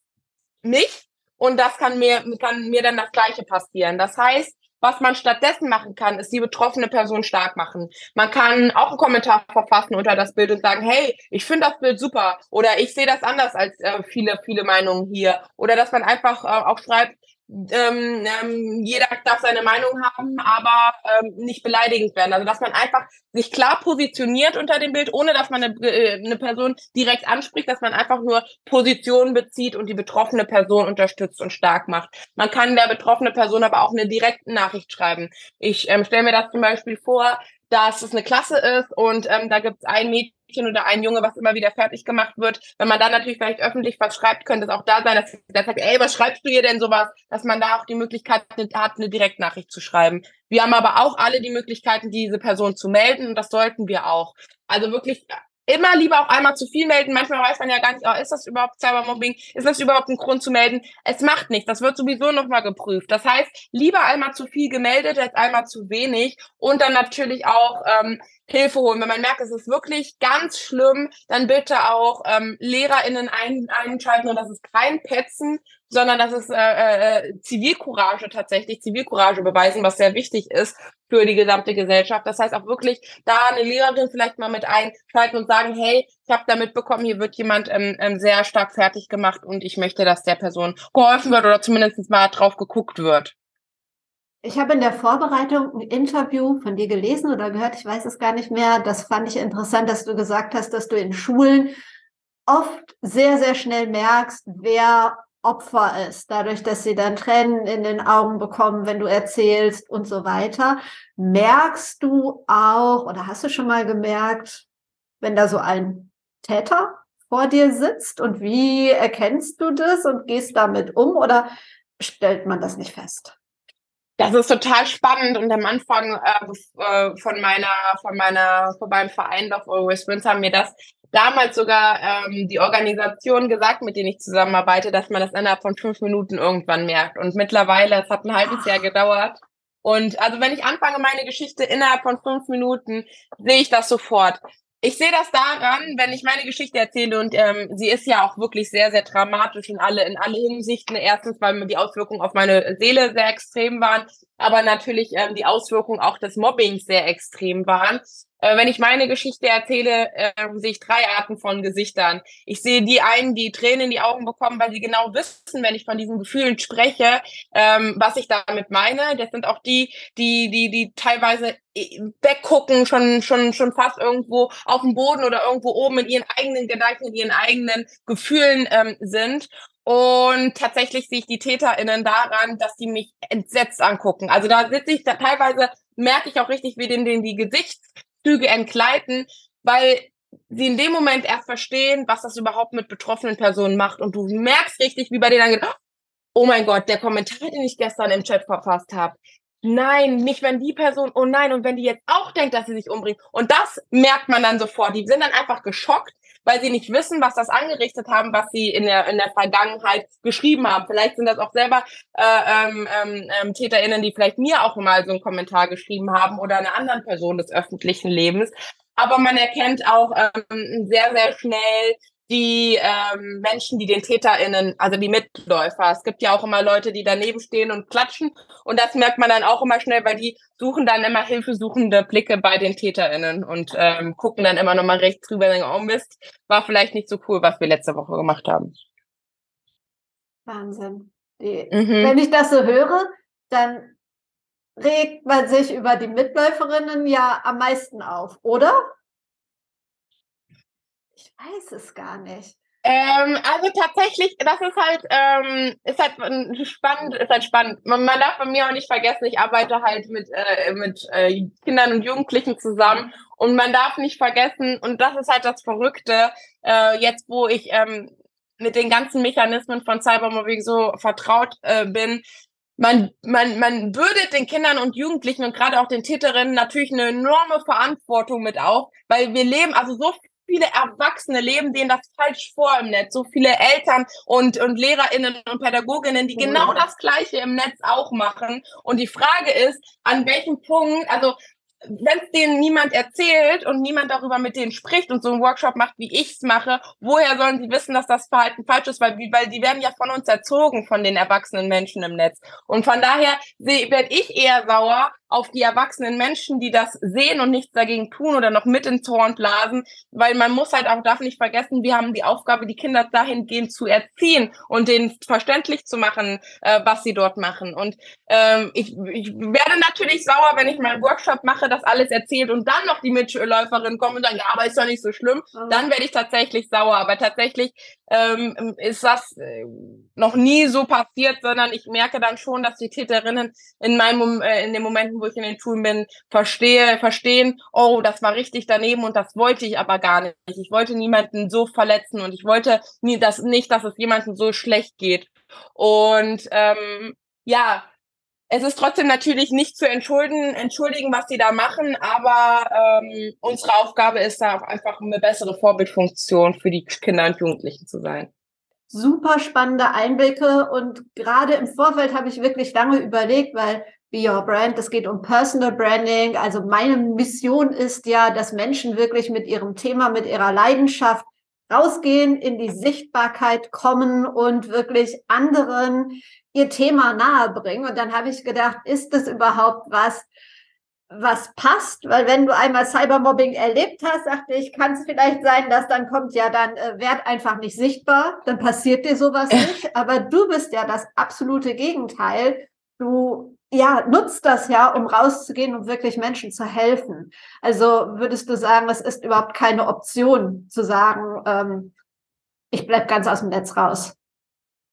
mich und das kann mir, kann mir dann das Gleiche passieren. Das heißt, was man stattdessen machen kann, ist die betroffene Person stark machen. Man kann auch einen Kommentar verfassen unter das Bild und sagen, hey, ich finde das Bild super oder ich sehe das anders als äh, viele, viele Meinungen hier. Oder dass man einfach äh, auch schreibt, ähm, ähm, jeder darf seine Meinung haben, aber ähm, nicht beleidigend werden. Also dass man einfach sich klar positioniert unter dem Bild, ohne dass man eine, äh, eine Person direkt anspricht, dass man einfach nur Positionen bezieht und die betroffene Person unterstützt und stark macht. Man kann der betroffene Person aber auch eine direkte Nachricht schreiben. Ich ähm, stelle mir das zum Beispiel vor, dass es eine Klasse ist und ähm, da gibt es ein Mädchen, Mädchen oder ein Junge, was immer wieder fertig gemacht wird. Wenn man dann natürlich vielleicht öffentlich was schreibt, könnte es auch da sein, dass der sagt, ey, was schreibst du hier denn sowas? Dass man da auch die Möglichkeit hat, eine Direktnachricht zu schreiben. Wir haben aber auch alle die Möglichkeiten, diese Person zu melden und das sollten wir auch. Also wirklich immer lieber auch einmal zu viel melden. Manchmal weiß man ja gar nicht, oh, ist das überhaupt Cybermobbing? Ist das überhaupt ein Grund zu melden? Es macht nichts. Das wird sowieso nochmal geprüft. Das heißt, lieber einmal zu viel gemeldet als einmal zu wenig. Und dann natürlich auch ähm, Hilfe holen. Wenn man merkt, es ist wirklich ganz schlimm, dann bitte auch ähm, LehrerInnen ein, einschalten und das ist kein Petzen, sondern das ist äh, äh, Zivilcourage tatsächlich, Zivilcourage beweisen, was sehr wichtig ist für die gesamte Gesellschaft. Das heißt auch wirklich da eine Lehrerin vielleicht mal mit einschalten und sagen, hey, ich habe da mitbekommen, hier wird jemand ähm, ähm, sehr stark fertig gemacht und ich möchte, dass der Person geholfen wird oder zumindest mal drauf geguckt wird. Ich habe in der Vorbereitung ein Interview von dir gelesen oder gehört, ich weiß es gar nicht mehr. Das fand ich interessant, dass du gesagt hast, dass du in Schulen oft sehr, sehr schnell merkst, wer Opfer ist, dadurch, dass sie dann Tränen in den Augen bekommen, wenn du erzählst und so weiter. Merkst du auch oder hast du schon mal gemerkt, wenn da so ein Täter vor dir sitzt und wie erkennst du das und gehst damit um oder stellt man das nicht fest? Das ist total spannend und am Anfang äh, äh von meiner, von meiner, von meinem Verein Love Always Wins haben mir das damals sogar ähm, die Organisation gesagt, mit denen ich zusammenarbeite, dass man das innerhalb von fünf Minuten irgendwann merkt. Und mittlerweile, es hat ein halbes Jahr gedauert. Und also wenn ich anfange, meine Geschichte innerhalb von fünf Minuten, sehe ich das sofort. Ich sehe das daran, wenn ich meine Geschichte erzähle und ähm, sie ist ja auch wirklich sehr, sehr dramatisch in alle, in alle Hinsichten. Erstens, weil mir die Auswirkungen auf meine Seele sehr extrem waren, aber natürlich ähm, die Auswirkungen auch des Mobbings sehr extrem waren. Äh, wenn ich meine Geschichte erzähle, äh, sehe ich drei Arten von Gesichtern. Ich sehe die einen, die Tränen in die Augen bekommen, weil sie genau wissen, wenn ich von diesen Gefühlen spreche, ähm, was ich damit meine. Das sind auch die, die, die, die teilweise äh, weggucken, schon, schon, schon fast irgendwo auf dem Boden oder irgendwo oben in ihren eigenen Gedanken, in ihren eigenen Gefühlen ähm, sind. Und tatsächlich sehe ich die TäterInnen daran, dass die mich entsetzt angucken. Also da sitze ich, da teilweise merke ich auch richtig, wie denen, die Gesichtszüge entgleiten, weil sie in dem Moment erst verstehen, was das überhaupt mit betroffenen Personen macht. Und du merkst richtig, wie bei denen dann geht, oh mein Gott, der Kommentar, den ich gestern im Chat verfasst habe. Nein, nicht wenn die Person, oh nein, und wenn die jetzt auch denkt, dass sie sich umbringt. Und das merkt man dann sofort. Die sind dann einfach geschockt, weil sie nicht wissen, was das angerichtet haben, was sie in der, in der Vergangenheit geschrieben haben. Vielleicht sind das auch selber äh, ähm, ähm, ähm TäterInnen, die vielleicht mir auch mal so einen Kommentar geschrieben haben oder einer anderen Person des öffentlichen Lebens. Aber man erkennt auch ähm, sehr, sehr schnell, die ähm, Menschen, die den TäterInnen, also die Mitläufer. Es gibt ja auch immer Leute, die daneben stehen und klatschen. Und das merkt man dann auch immer schnell, weil die suchen dann immer hilfesuchende Blicke bei den TäterInnen und ähm, gucken dann immer nochmal rechts drüber und denken, oh Mist, war vielleicht nicht so cool, was wir letzte Woche gemacht haben. Wahnsinn. Die, mhm. Wenn ich das so höre, dann regt man sich über die Mitläuferinnen ja am meisten auf, oder? Weiß es gar nicht. Ähm, also tatsächlich, das ist halt, ähm, ist halt spannend, ist halt spannend. Man, man, darf bei mir auch nicht vergessen, ich arbeite halt mit, äh, mit äh, Kindern und Jugendlichen zusammen und man darf nicht vergessen, und das ist halt das Verrückte, äh, jetzt wo ich ähm, mit den ganzen Mechanismen von Cybermobbing so vertraut äh, bin, man, man, man bürdet den Kindern und Jugendlichen und gerade auch den Täterinnen natürlich eine enorme Verantwortung mit auf, weil wir leben, also so viele Erwachsene leben denen das falsch vor im Netz. So viele Eltern und, und LehrerInnen und Pädagoginnen, die genau das Gleiche im Netz auch machen. Und die Frage ist, an welchem Punkt, also wenn es denen niemand erzählt und niemand darüber mit denen spricht und so einen Workshop macht, wie ich es mache, woher sollen sie wissen, dass das Verhalten falsch ist? Weil, weil die werden ja von uns erzogen, von den erwachsenen Menschen im Netz. Und von daher werde ich eher sauer, auf die erwachsenen Menschen, die das sehen und nichts dagegen tun oder noch mit ins Horn blasen, weil man muss halt auch, darf nicht vergessen, wir haben die Aufgabe, die Kinder dahingehend zu erziehen und denen verständlich zu machen, äh, was sie dort machen. Und ähm, ich, ich werde natürlich sauer, wenn ich meinen Workshop mache, das alles erzählt und dann noch die Mitläuferin kommen und sagen, ja, aber ist doch nicht so schlimm. Mhm. Dann werde ich tatsächlich sauer. Aber tatsächlich ähm, ist das äh, noch nie so passiert, sondern ich merke dann schon, dass die Täterinnen in meinem äh, in den Momenten, wo ich in den Schulen bin, verstehe, verstehen, oh, das war richtig daneben und das wollte ich aber gar nicht. Ich wollte niemanden so verletzen und ich wollte nie das nicht, dass es jemandem so schlecht geht. Und ähm, ja, es ist trotzdem natürlich nicht zu entschuldigen, entschuldigen, was sie da machen, aber ähm, unsere Aufgabe ist da einfach eine bessere Vorbildfunktion für die Kinder und Jugendlichen zu sein. super spannende Einblicke und gerade im Vorfeld habe ich wirklich lange überlegt, weil Be Your Brand, es geht um Personal Branding. Also meine Mission ist ja, dass Menschen wirklich mit ihrem Thema, mit ihrer Leidenschaft rausgehen, in die Sichtbarkeit kommen und wirklich anderen ihr Thema nahebringen. Und dann habe ich gedacht, ist das überhaupt was, was passt, weil wenn du einmal Cybermobbing erlebt hast, dachte ich, kann es vielleicht sein, dass dann kommt ja dann äh, Wert einfach nicht sichtbar, dann passiert dir sowas nicht, aber du bist ja das absolute Gegenteil. Du ja nutzt das ja, um rauszugehen und wirklich Menschen zu helfen. Also würdest du sagen, es ist überhaupt keine Option zu sagen, ähm, ich bleib ganz aus dem Netz raus.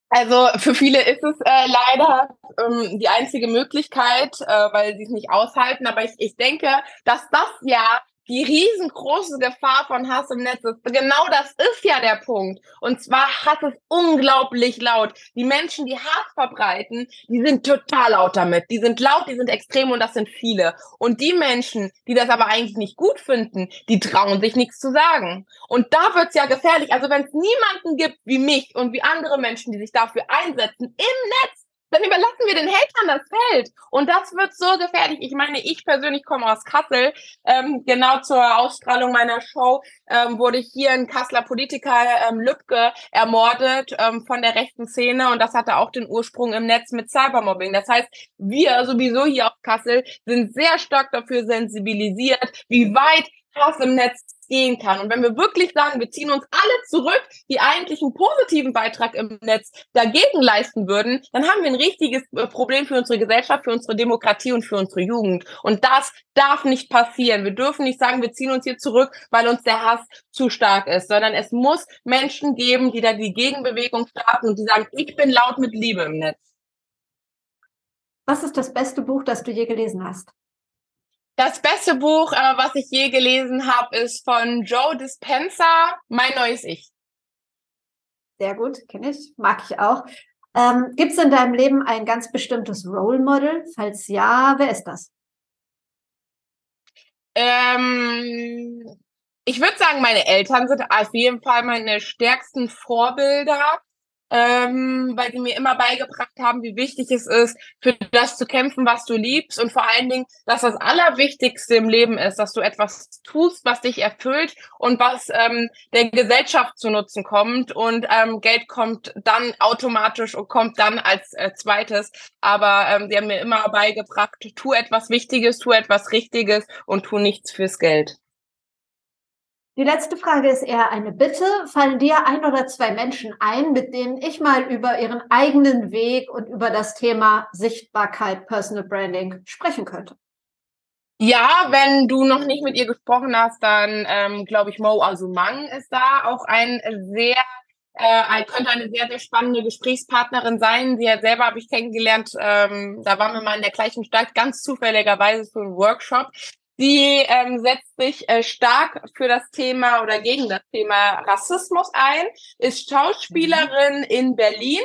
Also für viele ist es äh, leider ähm, die einzige Möglichkeit, äh, weil sie es nicht aushalten. Aber ich, ich denke, dass das ja die riesengroße Gefahr von Hass im Netz ist. Genau das ist ja der Punkt. Und zwar Hass ist unglaublich laut. Die Menschen, die Hass verbreiten, die sind total laut damit. Die sind laut, die sind extrem und das sind viele. Und die Menschen, die das aber eigentlich nicht gut finden, die trauen sich nichts zu sagen. Und da wird's ja gefährlich. Also wenn es niemanden gibt wie mich und wie andere Menschen, die sich dafür einsetzen im Netz, dann überlassen wir den Hatern das Feld. Und das wird so gefährlich. Ich meine, ich persönlich komme aus Kassel. Ähm, genau zur Ausstrahlung meiner Show ähm, wurde hier ein Kasseler Politiker ähm, Lübcke ermordet ähm, von der rechten Szene. Und das hatte auch den Ursprung im Netz mit Cybermobbing. Das heißt, wir sowieso hier auf Kassel sind sehr stark dafür sensibilisiert, wie weit Hass im Netz gehen kann. Und wenn wir wirklich sagen, wir ziehen uns alle zurück, die eigentlich einen positiven Beitrag im Netz dagegen leisten würden, dann haben wir ein richtiges äh, Problem für unsere Gesellschaft, für unsere Demokratie und für unsere Jugend. Und das darf nicht passieren. Wir dürfen nicht sagen, wir ziehen uns hier zurück, weil uns der Hass zu stark ist, sondern es muss Menschen geben, die da die Gegenbewegung starten und die sagen, ich bin laut mit Liebe im Netz. Was ist das beste Buch, das du je gelesen hast? Das beste Buch, äh, was ich je gelesen habe, ist von Joe Dispenza, Mein neues Ich. Sehr gut, kenne ich, mag ich auch. Ähm, Gibt es in deinem Leben ein ganz bestimmtes Role Model? Falls ja, wer ist das? Ähm, ich würde sagen, meine Eltern sind auf jeden Fall meine stärksten Vorbilder ähm, weil die mir immer beigebracht haben, wie wichtig es ist, für das zu kämpfen, was du liebst und vor allen Dingen, dass das Allerwichtigste im Leben ist, dass du etwas tust, was dich erfüllt und was ähm, der Gesellschaft zu Nutzen kommt und ähm, Geld kommt dann automatisch und kommt dann als äh, zweites. Aber ähm, die haben mir immer beigebracht, tu etwas Wichtiges, tu etwas Richtiges und tu nichts fürs Geld. Die letzte Frage ist eher eine Bitte. Fallen dir ein oder zwei Menschen ein, mit denen ich mal über ihren eigenen Weg und über das Thema Sichtbarkeit, Personal Branding sprechen könnte? Ja, wenn du noch nicht mit ihr gesprochen hast, dann ähm, glaube ich, Mo Asumang ist da auch ein sehr äh, könnte eine sehr, sehr spannende Gesprächspartnerin sein. Sie hat selber habe ich kennengelernt, ähm, da waren wir mal in der gleichen Stadt, ganz zufälligerweise für einen Workshop. Sie ähm, setzt sich äh, stark für das Thema oder gegen das Thema Rassismus ein, ist Schauspielerin mhm. in Berlin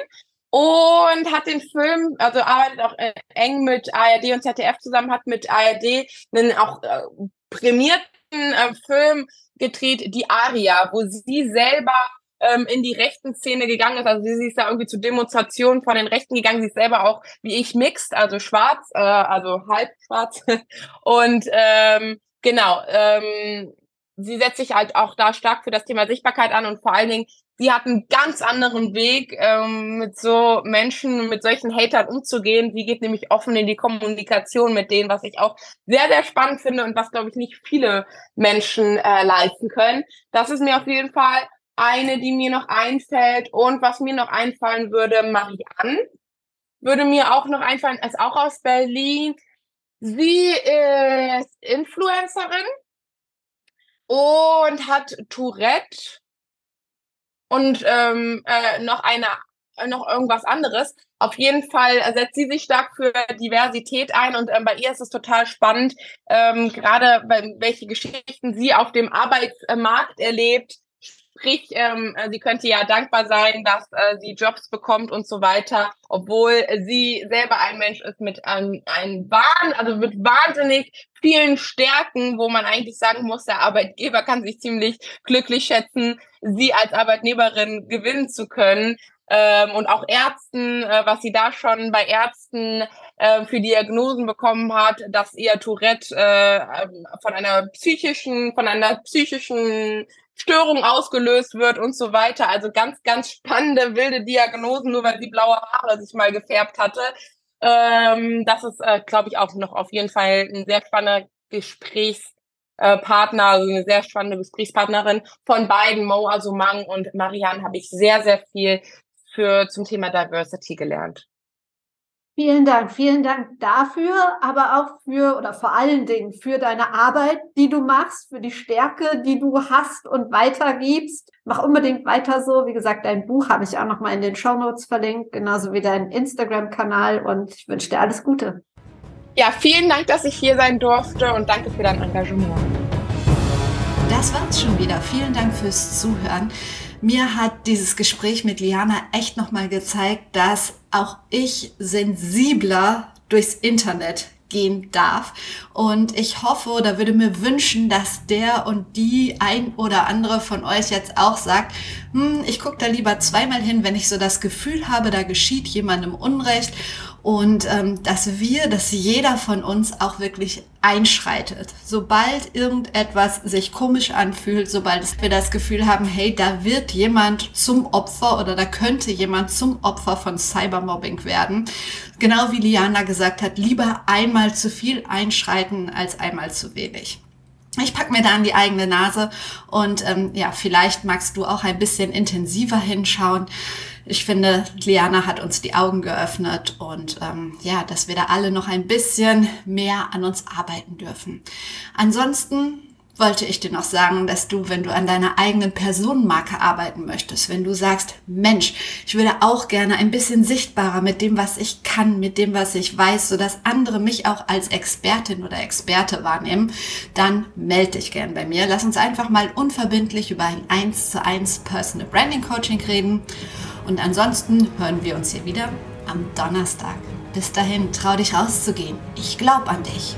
und hat den Film, also arbeitet auch äh, eng mit ARD und ZDF zusammen, hat mit ARD einen auch äh, prämierten äh, Film gedreht, die Aria, wo sie selber ähm, in die rechten Szene gegangen ist. Also sie, ist da irgendwie zu Demonstrationen von den Rechten gegangen. Sie ist selber auch, wie ich, mixed, also schwarz, äh, also halb schwarz. Und ähm, genau, ähm, sie setzt sich halt auch da stark für das Thema Sichtbarkeit an und vor allen Dingen, sie hat einen ganz anderen Weg, ähm, mit so Menschen, mit solchen Hatern umzugehen. Sie geht nämlich offen in die Kommunikation mit denen, was ich auch sehr, sehr spannend finde und was, glaube ich, nicht viele Menschen äh, leisten können. Das ist mir auf jeden Fall eine, die mir noch einfällt und was mir noch einfallen würde, Marianne. Würde mir auch noch einfallen, ist auch aus Berlin. Sie ist Influencerin und hat Tourette und ähm, äh, noch eine noch irgendwas anderes. Auf jeden Fall setzt sie sich stark für Diversität ein und ähm, bei ihr ist es total spannend, ähm, gerade welche Geschichten sie auf dem Arbeitsmarkt erlebt, Sprich, ähm, sie könnte ja dankbar sein, dass äh, sie Jobs bekommt und so weiter, obwohl sie selber ein Mensch ist mit einem, einem Wahn, also mit wahnsinnig vielen Stärken, wo man eigentlich sagen muss, der Arbeitgeber kann sich ziemlich glücklich schätzen, sie als Arbeitnehmerin gewinnen zu können ähm, und auch Ärzten, äh, was sie da schon bei Ärzten äh, für Diagnosen bekommen hat, dass ihr Tourette äh, ähm, von einer psychischen, von einer psychischen Störung ausgelöst wird und so weiter. Also ganz, ganz spannende, wilde Diagnosen, nur weil sie blaue Haare sich mal gefärbt hatte. Ähm, das ist, äh, glaube ich, auch noch auf jeden Fall ein sehr spannender Gesprächspartner, also eine sehr spannende Gesprächspartnerin von beiden, Mo Asumang und Marianne, habe ich sehr, sehr viel für zum Thema Diversity gelernt. Vielen Dank, vielen Dank dafür, aber auch für oder vor allen Dingen für deine Arbeit, die du machst, für die Stärke, die du hast und weitergibst. Mach unbedingt weiter so. Wie gesagt, dein Buch habe ich auch noch mal in den Show Notes verlinkt, genauso wie deinen Instagram-Kanal und ich wünsche dir alles Gute. Ja, vielen Dank, dass ich hier sein durfte und danke für dein Engagement. Das war's schon wieder. Vielen Dank fürs Zuhören. Mir hat dieses Gespräch mit Liana echt nochmal gezeigt, dass auch ich sensibler durchs Internet gehen darf. Und ich hoffe oder würde mir wünschen, dass der und die ein oder andere von euch jetzt auch sagt, hm, ich gucke da lieber zweimal hin, wenn ich so das Gefühl habe, da geschieht jemandem Unrecht und ähm, dass wir, dass jeder von uns auch wirklich einschreitet. Sobald irgendetwas sich komisch anfühlt, sobald wir das Gefühl haben, hey, da wird jemand zum Opfer oder da könnte jemand zum Opfer von Cybermobbing werden. Genau wie Liana gesagt hat, lieber einmal zu viel einschreiten als einmal zu wenig. Ich pack mir da an die eigene Nase und ähm, ja, vielleicht magst du auch ein bisschen intensiver hinschauen. Ich finde, Liana hat uns die Augen geöffnet und ähm, ja, dass wir da alle noch ein bisschen mehr an uns arbeiten dürfen. Ansonsten wollte ich dir noch sagen, dass du, wenn du an deiner eigenen Personenmarke arbeiten möchtest, wenn du sagst, Mensch, ich würde auch gerne ein bisschen sichtbarer mit dem, was ich kann, mit dem, was ich weiß, sodass andere mich auch als Expertin oder Experte wahrnehmen, dann melde dich gern bei mir. Lass uns einfach mal unverbindlich über ein 1 zu 1 Personal Branding Coaching reden. Und ansonsten hören wir uns hier wieder am Donnerstag. Bis dahin, trau dich rauszugehen. Ich glaube an dich.